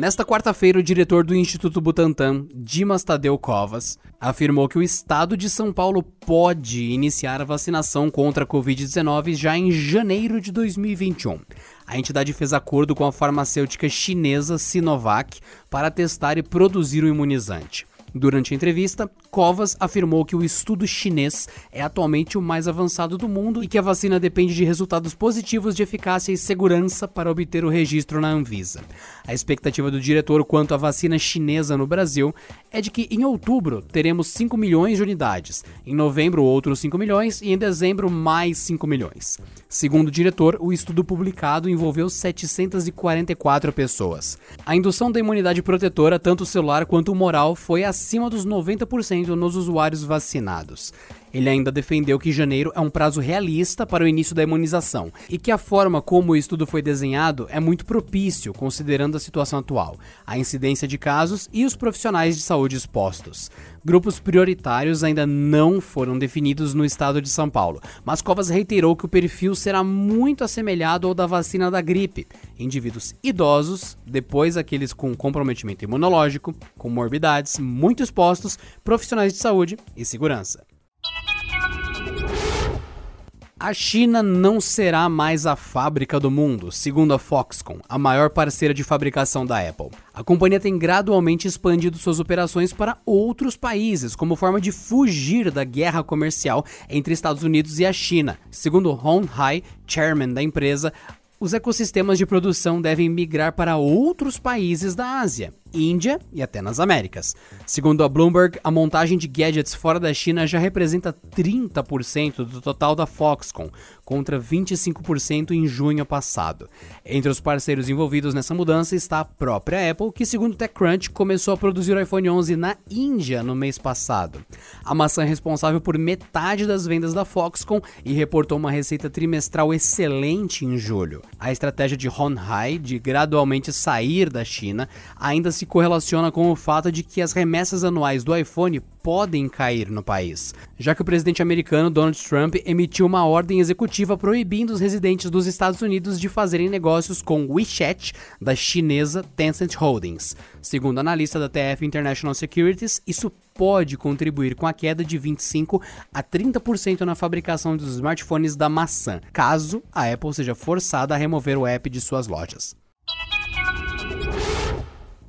Nesta quarta-feira, o diretor do Instituto Butantan, Dimas Tadeu Covas, afirmou que o estado de São Paulo pode iniciar a vacinação contra a Covid-19 já em janeiro de 2021. A entidade fez acordo com a farmacêutica chinesa Sinovac para testar e produzir o imunizante. Durante a entrevista, Covas afirmou que o estudo chinês é atualmente o mais avançado do mundo e que a vacina depende de resultados positivos de eficácia e segurança para obter o registro na Anvisa. A expectativa do diretor quanto à vacina chinesa no Brasil é de que em outubro teremos 5 milhões de unidades, em novembro outros 5 milhões e em dezembro mais 5 milhões. Segundo o diretor, o estudo publicado envolveu 744 pessoas. A indução da imunidade protetora, tanto celular quanto moral, foi acima dos 90% nos usuários vacinados. Ele ainda defendeu que janeiro é um prazo realista para o início da imunização e que a forma como o estudo foi desenhado é muito propício, considerando a situação atual, a incidência de casos e os profissionais de saúde expostos. Grupos prioritários ainda não foram definidos no estado de São Paulo, mas Covas reiterou que o perfil será muito assemelhado ao da vacina da gripe: indivíduos idosos, depois aqueles com comprometimento imunológico, comorbidades, muito expostos, profissionais de saúde e segurança. A China não será mais a fábrica do mundo, segundo a Foxconn, a maior parceira de fabricação da Apple. A companhia tem gradualmente expandido suas operações para outros países, como forma de fugir da guerra comercial entre Estados Unidos e a China. Segundo Hon Hai, chairman da empresa, os ecossistemas de produção devem migrar para outros países da Ásia. Índia e até nas Américas. Segundo a Bloomberg, a montagem de gadgets fora da China já representa 30% do total da Foxconn, contra 25% em junho passado. Entre os parceiros envolvidos nessa mudança está a própria Apple, que, segundo TechCrunch, começou a produzir o iPhone 11 na Índia no mês passado. A maçã é responsável por metade das vendas da Foxconn e reportou uma receita trimestral excelente em julho. A estratégia de Honhai de gradualmente sair da China ainda se correlaciona com o fato de que as remessas anuais do iPhone podem cair no país, já que o presidente americano Donald Trump emitiu uma ordem executiva proibindo os residentes dos Estados Unidos de fazerem negócios com WeChat, da chinesa Tencent Holdings. Segundo analista da TF International Securities, isso pode contribuir com a queda de 25 a 30% na fabricação dos smartphones da maçã, caso a Apple seja forçada a remover o app de suas lojas.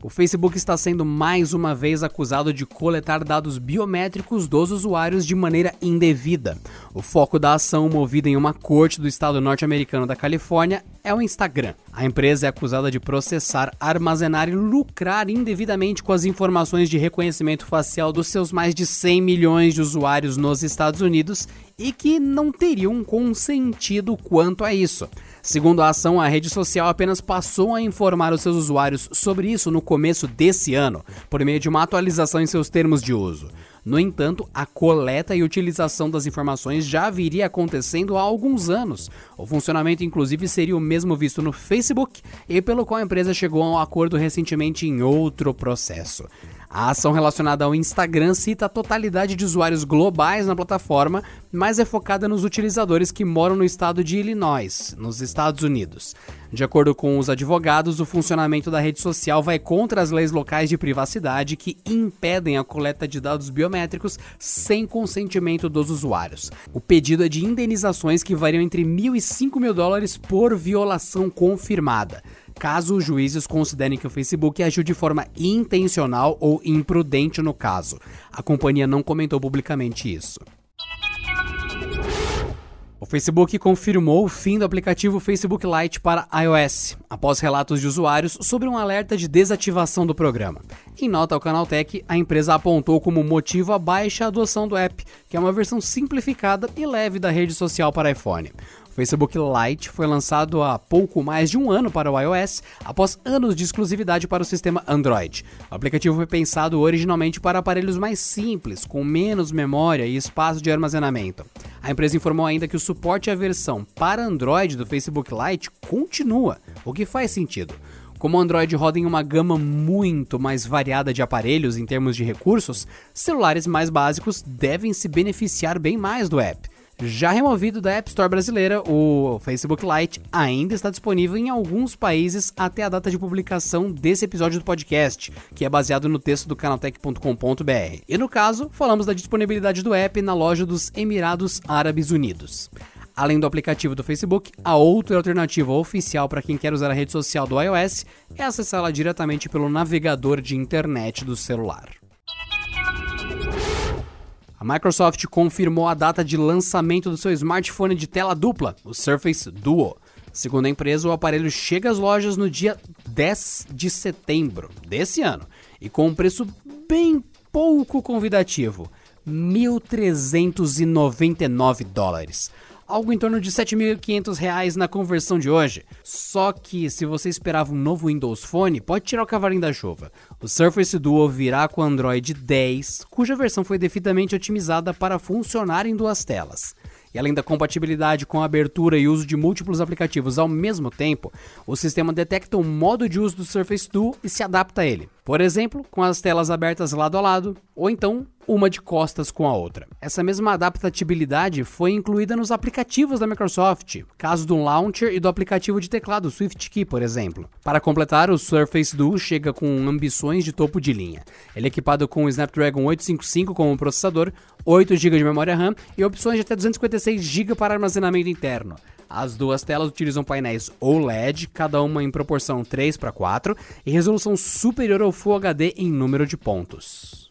O Facebook está sendo mais uma vez acusado de coletar dados biométricos dos usuários de maneira indevida. O foco da ação, movida em uma corte do estado norte-americano da Califórnia, é o Instagram. A empresa é acusada de processar, armazenar e lucrar indevidamente com as informações de reconhecimento facial dos seus mais de 100 milhões de usuários nos Estados Unidos e que não teriam consentido quanto a isso. Segundo a ação, a rede social apenas passou a informar os seus usuários sobre isso no começo desse ano, por meio de uma atualização em seus termos de uso. No entanto, a coleta e utilização das informações já viria acontecendo há alguns anos. O funcionamento, inclusive, seria o mesmo visto no Facebook e pelo qual a empresa chegou a um acordo recentemente em outro processo. A ação relacionada ao Instagram cita a totalidade de usuários globais na plataforma, mas é focada nos utilizadores que moram no estado de Illinois, nos Estados Unidos. De acordo com os advogados, o funcionamento da rede social vai contra as leis locais de privacidade que impedem a coleta de dados biométricos sem consentimento dos usuários. O pedido é de indenizações que variam entre mil e cinco mil dólares por violação confirmada caso os juízes considerem que o Facebook agiu de forma intencional ou imprudente no caso. A companhia não comentou publicamente isso. Facebook confirmou o fim do aplicativo Facebook Lite para iOS, após relatos de usuários sobre um alerta de desativação do programa. Em nota ao Canaltech, a empresa apontou como motivo a baixa adoção do app, que é uma versão simplificada e leve da rede social para iPhone. O Facebook Lite foi lançado há pouco mais de um ano para o iOS, após anos de exclusividade para o sistema Android. O aplicativo foi pensado originalmente para aparelhos mais simples, com menos memória e espaço de armazenamento. A empresa informou ainda que o suporte à versão para Android do Facebook Lite continua, o que faz sentido. Como o Android roda em uma gama muito mais variada de aparelhos em termos de recursos, celulares mais básicos devem se beneficiar bem mais do app. Já removido da App Store brasileira, o Facebook Lite ainda está disponível em alguns países até a data de publicação desse episódio do podcast, que é baseado no texto do canaltech.com.br. E no caso, falamos da disponibilidade do app na loja dos Emirados Árabes Unidos. Além do aplicativo do Facebook, a outra alternativa oficial para quem quer usar a rede social do iOS é acessá-la diretamente pelo navegador de internet do celular. A Microsoft confirmou a data de lançamento do seu smartphone de tela dupla, o Surface Duo. Segundo a empresa, o aparelho chega às lojas no dia 10 de setembro desse ano e com um preço bem pouco convidativo, 1.399 dólares algo em torno de R$ 7.500 na conversão de hoje. Só que se você esperava um novo Windows Phone, pode tirar o cavalinho da chuva. O Surface Duo virá com Android 10, cuja versão foi devidamente otimizada para funcionar em duas telas. E além da compatibilidade com a abertura e uso de múltiplos aplicativos ao mesmo tempo, o sistema detecta o modo de uso do Surface Duo e se adapta a ele. Por exemplo, com as telas abertas lado a lado, ou então uma de costas com a outra. Essa mesma adaptabilidade foi incluída nos aplicativos da Microsoft, caso do launcher e do aplicativo de teclado SwiftKey, por exemplo. Para completar, o Surface Duo chega com ambições de topo de linha. Ele é equipado com o Snapdragon 855 como processador, 8 GB de memória RAM e opções de até 256 GB para armazenamento interno. As duas telas utilizam painéis OLED, cada uma em proporção 3 para 4 e resolução superior ao Full HD em número de pontos.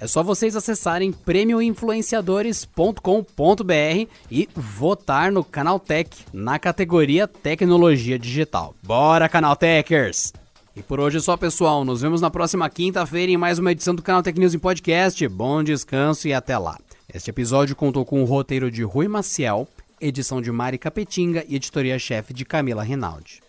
É só vocês acessarem prêmioinfluenciadores.com.br e votar no Canaltech na categoria Tecnologia Digital. Bora, Canaltechers! E por hoje é só, pessoal. Nos vemos na próxima quinta-feira em mais uma edição do Canal Tech News em Podcast. Bom descanso e até lá. Este episódio contou com o roteiro de Rui Maciel, edição de Mari Capetinga e editoria-chefe de Camila Rinaldi.